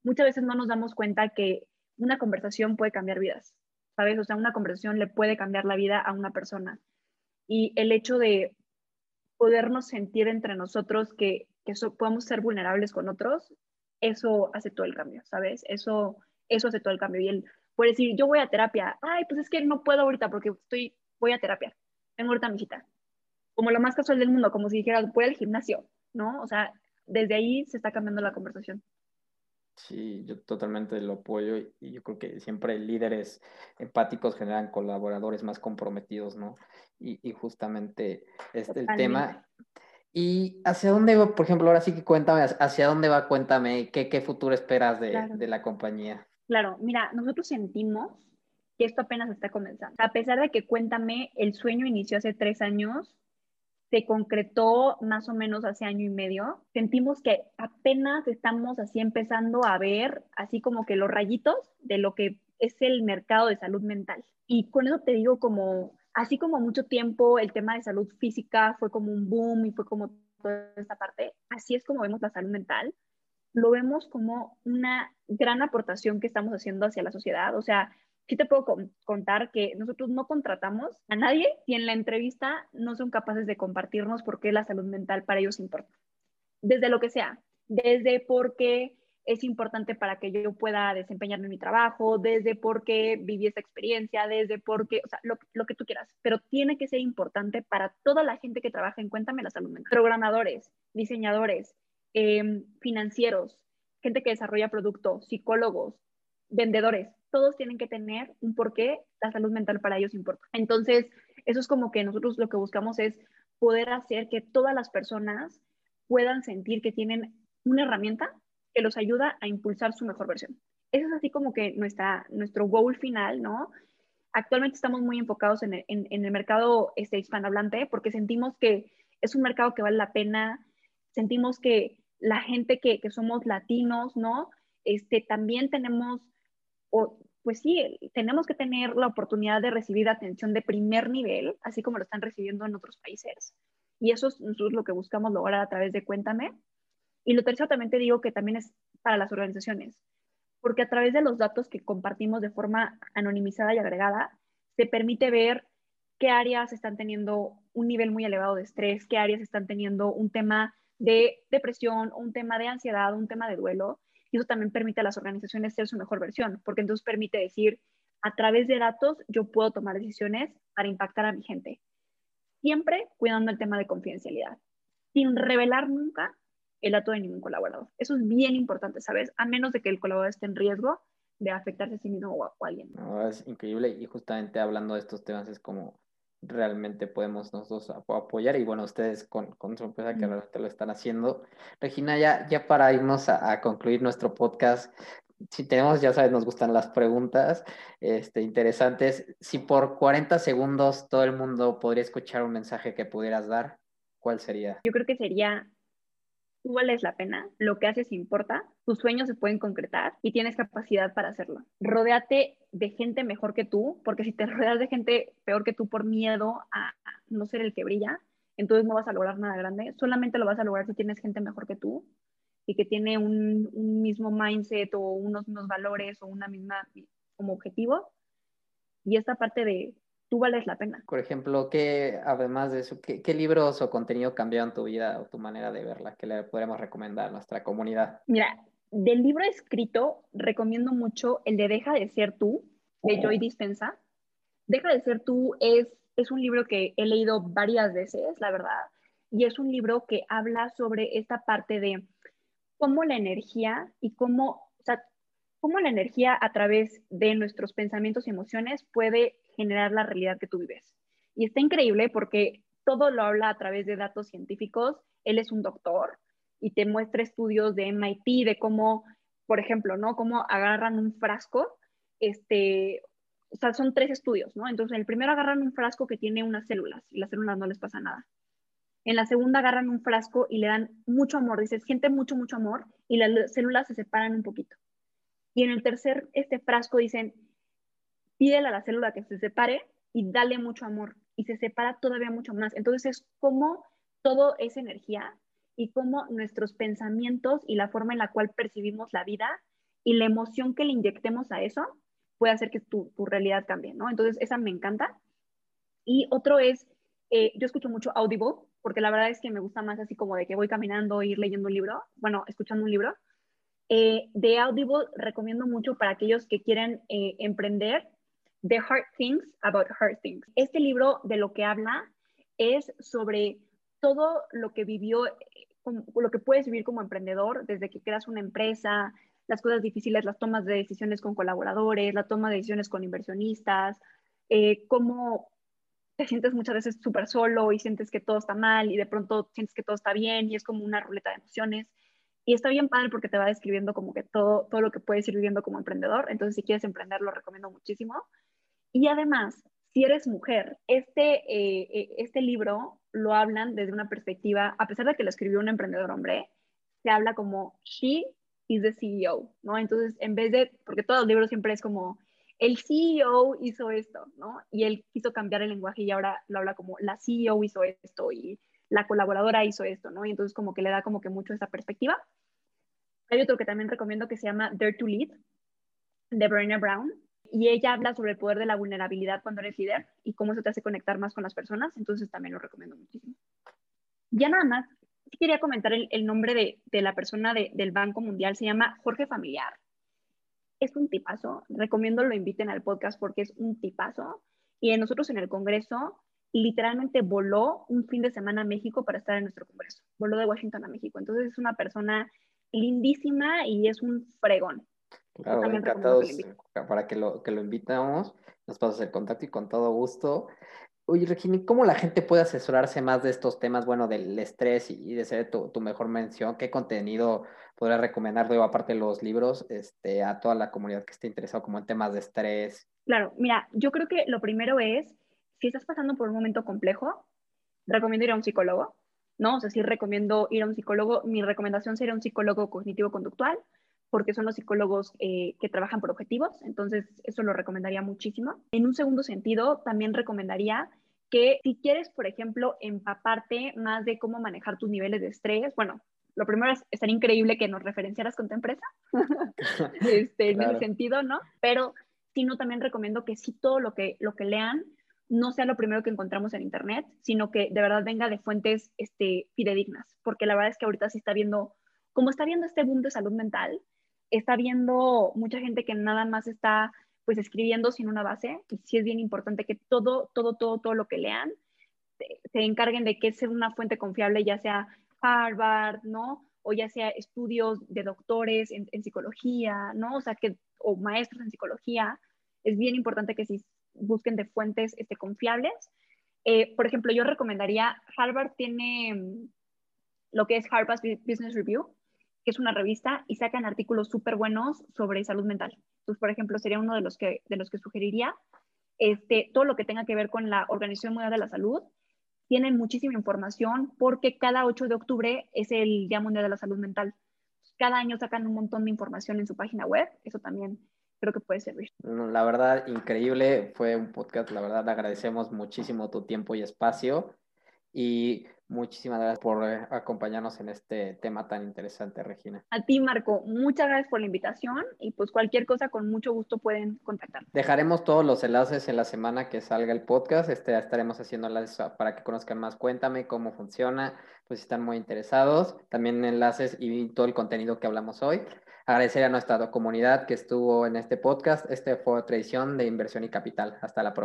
Muchas veces no nos damos cuenta que una conversación puede cambiar vidas. ¿sabes? O sea, una conversación le puede cambiar la vida a una persona. Y el hecho de podernos sentir entre nosotros que, que podemos ser vulnerables con otros, eso hace todo el cambio, ¿sabes? Eso, eso hace todo el cambio. Y él puede decir, yo voy a terapia, ay, pues es que no puedo ahorita porque estoy, voy a terapia, tengo ahorita mi cita. Como lo más casual del mundo, como si dijera, voy al gimnasio, ¿no? O sea, desde ahí se está cambiando la conversación. Sí, yo totalmente lo apoyo y yo creo que siempre líderes empáticos generan colaboradores más comprometidos, ¿no? Y, y justamente este el tema. ¿Y hacia dónde va, por ejemplo, ahora sí que cuéntame, hacia dónde va, cuéntame, qué, qué futuro esperas de, de la compañía? Claro, mira, nosotros sentimos que esto apenas está comenzando. A pesar de que Cuéntame, el sueño inició hace tres años, se concretó más o menos hace año y medio. Sentimos que apenas estamos así empezando a ver, así como que los rayitos de lo que es el mercado de salud mental. Y con eso te digo como, así como mucho tiempo el tema de salud física fue como un boom y fue como toda esta parte, así es como vemos la salud mental. Lo vemos como una gran aportación que estamos haciendo hacia la sociedad. O sea, sí te puedo contar que nosotros no contratamos a nadie y en la entrevista no son capaces de compartirnos por qué la salud mental para ellos importa. Desde lo que sea, desde por qué es importante para que yo pueda desempeñarme en mi trabajo, desde por qué viví esta experiencia, desde por qué, o sea, lo, lo, que tú quieras, pero tiene que ser importante para toda la gente que trabaja en Cuéntame la Salud Mental. Programadores, diseñadores, em, financieros, gente que desarrolla productos, psicólogos, vendedores, todos tienen que tener un porqué la salud mental para ellos importa. Entonces, eso es como que nosotros lo que buscamos es poder hacer que todas las personas puedan sentir que tienen una herramienta que los ayuda a impulsar su mejor versión. Eso es así como que nuestra, nuestro goal final, ¿no? Actualmente estamos muy enfocados en el, en, el mercado este, hispanohablante porque sentimos que es un mercado que vale la pena, sentimos que la gente que, que somos latinos, ¿no? Este, también tenemos o, pues sí, tenemos que tener la oportunidad de recibir atención de primer nivel, así como lo están recibiendo en otros países. Y eso es, lo que buscamos lograr a través de Cuéntame. Y lo tercero también te digo que también es para las organizaciones, porque a través de los datos que compartimos de forma anonimizada y agregada, se permite ver qué áreas están teniendo un nivel muy elevado de estrés, qué áreas están teniendo un tema de depresión, un tema de ansiedad, un tema de duelo, eso también permite a las organizaciones ser su mejor versión, porque entonces permite decir, a través de datos yo puedo tomar decisiones para impactar a mi gente. Siempre cuidando el tema de confidencialidad, sin revelar nunca el dato de ningún colaborador. Eso es bien importante, ¿sabes? A menos de que el colaborador esté en riesgo de afectarse a sí mismo o a, alguien. No, es increíble y justamente hablando de estos temas es como realmente podemos nosotros apoyar y bueno, ustedes con, con su empresa que realmente lo están haciendo. Regina, ya, ya para irnos a, concluir nuestro podcast, si tenemos, ya sabes, nos gustan las preguntas este, interesantes. Si por 40 segundos todo el mundo podría escuchar un mensaje que pudieras dar, ¿cuál sería? Yo creo que sería tú vales la pena, lo que haces importa, tus sueños se pueden concretar y tienes capacidad para hacerlo. Rodéate de gente mejor que tú, porque si te rodeas de gente peor que tú por miedo a no ser el que brilla, entonces no vas a lograr nada grande. Solamente lo vas a lograr si tienes gente mejor que tú y que tiene un, mismo mindset o unos mismos valores o una misma como objetivo. Y esta parte de tú vales la pena. Por ejemplo, ¿qué, además de eso, ¿qué, libros o contenido cambiaron tu vida o tu manera de verla que le podríamos recomendar a nuestra comunidad? Mira, del libro escrito recomiendo mucho el de Deja de ser tú, de Joy Dispensa. Deja de ser tú es, es un libro que he leído varias veces, la verdad, y es un libro que habla sobre esta parte de cómo la energía y cómo, o sea, cómo la energía a través de nuestros pensamientos y emociones puede generar la realidad que tú vives. Y está increíble porque todo lo habla a través de datos científicos. Él es un doctor y te muestra estudios de MIT de cómo, por ejemplo, ¿no? Cómo agarran un frasco, este, o sea, son tres estudios, ¿no? Entonces, en el primero agarran un frasco que tiene unas células y las células no les pasa nada. En la segunda agarran un frasco y le dan mucho amor, dice, siente mucho, mucho amor y las células se separan un poquito. Y en el tercer este frasco dicen, pídele a la célula que se separe y dale mucho amor y se separa todavía mucho más. Entonces es como todo es energía y cómo nuestros pensamientos y la forma en la cual percibimos la vida y la emoción que le inyectemos a eso puede hacer que tu, tu realidad cambie, ¿no? Entonces, esa me encanta. Y otro es, eh, yo escucho mucho Audible, porque la verdad es que me gusta más así como de que voy caminando, ir leyendo un libro, bueno, escuchando un libro. Eh, de Audible recomiendo mucho para aquellos que quieren eh, emprender The Hard Things About Hard Things. Este libro de lo que habla es sobre todo lo que vivió, lo que puedes vivir como emprendedor desde que creas una empresa, las cosas difíciles, las tomas de decisiones con colaboradores, la toma de decisiones con inversionistas, eh, cómo te sientes muchas veces súper solo y sientes que todo está mal y de pronto sientes que todo está bien y es como una ruleta de emociones. Y está bien padre porque te va describiendo como que todo, todo lo que puedes ir viviendo como emprendedor. Entonces, si quieres emprender, lo recomiendo muchísimo. Y además, si eres mujer, este, eh, eh, este libro lo hablan desde una perspectiva, a pesar de que lo escribió un emprendedor hombre, se habla como she is the CEO, ¿no? Entonces, en vez de, porque todos los libros siempre es como, el CEO hizo esto, ¿no? Y él quiso cambiar el lenguaje y ahora lo habla como, la CEO hizo esto y la colaboradora hizo esto, ¿no? Y entonces como que le da como que mucho esa perspectiva. Hay otro que también recomiendo que se llama Dare to Lead, de Brené Brown, y ella habla sobre el poder de la vulnerabilidad cuando eres líder y cómo eso te hace conectar más con las personas, entonces también lo recomiendo muchísimo. Ya nada más, quería comentar el, nombre de, la persona del Banco Mundial, se llama Jorge Familiar. Es un tipazo, recomiendo lo inviten al podcast porque es un tipazo. Y nosotros en el Congreso literalmente voló un fin de semana a México para estar en nuestro Congreso. Voló de Washington a México. Entonces es una persona lindísima y es un fregón. Claro, encantados para que lo, que lo invitamos. Nos pasas el contacto y con todo gusto. Oye, Regina, ¿cómo la gente puede asesorarse más de estos temas, bueno, del estrés y, de ser tu, mejor mención? ¿Qué contenido podría recomendar, luego, aparte de los libros, este, a toda la comunidad que esté interesado como en temas de estrés? Claro, mira, yo creo que lo primero es, si estás pasando por un momento complejo, recomiendo ir a un psicólogo, ¿no? O sea, sí recomiendo ir a un psicólogo. Mi recomendación sería un psicólogo cognitivo-conductual, porque son los psicólogos eh, que trabajan por objetivos, entonces eso lo recomendaría muchísimo. En un segundo sentido, también recomendaría que si quieres, por ejemplo, empaparte más de cómo manejar tus niveles de estrés, bueno, lo primero es, estar increíble que nos referenciaras con tu empresa, este, en ese sentido, ¿no? Pero si no, también recomiendo que si todo lo que, lo que lean no sea lo primero que encontramos en Internet, sino que de verdad venga de fuentes este, fidedignas, porque la verdad es que ahorita sí está viendo, como está viendo este boom de salud mental, está viendo mucha gente que nada más está pues escribiendo sin una base y sí es bien importante que todo, todo, todo, todo lo que lean se encarguen de que sea una fuente confiable, ya sea Harvard, ¿no? O ya sea estudios de doctores en, psicología, ¿no? O sea, que, o maestros en psicología. Es bien importante que si busquen de fuentes este, confiables. Eh, por ejemplo, yo recomendaría, Harvard tiene mm, lo que es Harvard Business Review, que es una revista, y sacan artículos súper buenos sobre salud mental. Entonces, por ejemplo, sería uno de los que, de los que sugeriría. Este, todo lo que tenga que ver con la Organización Mundial de la Salud. Tienen muchísima información porque cada 8 de octubre es el Día Mundial de la Salud Mental. Cada año sacan un montón de información en su página web. Eso también creo que puede servir. La verdad, increíble. Fue un podcast. La verdad, agradecemos muchísimo tu tiempo y espacio. Y Muchísimas gracias por eh, acompañarnos en este tema tan interesante, Regina. A ti, Marco, muchas gracias por la invitación y pues cualquier cosa con mucho gusto pueden contactar. Dejaremos todos los enlaces en la semana que salga el podcast. Este, estaremos haciendo enlaces para que conozcan más. Cuéntame cómo funciona, pues si están muy interesados. También enlaces y todo el contenido que hablamos hoy. Agradecer a nuestra comunidad que estuvo en este podcast. Este fue otra edición de Inversión y Capital. Hasta la próxima.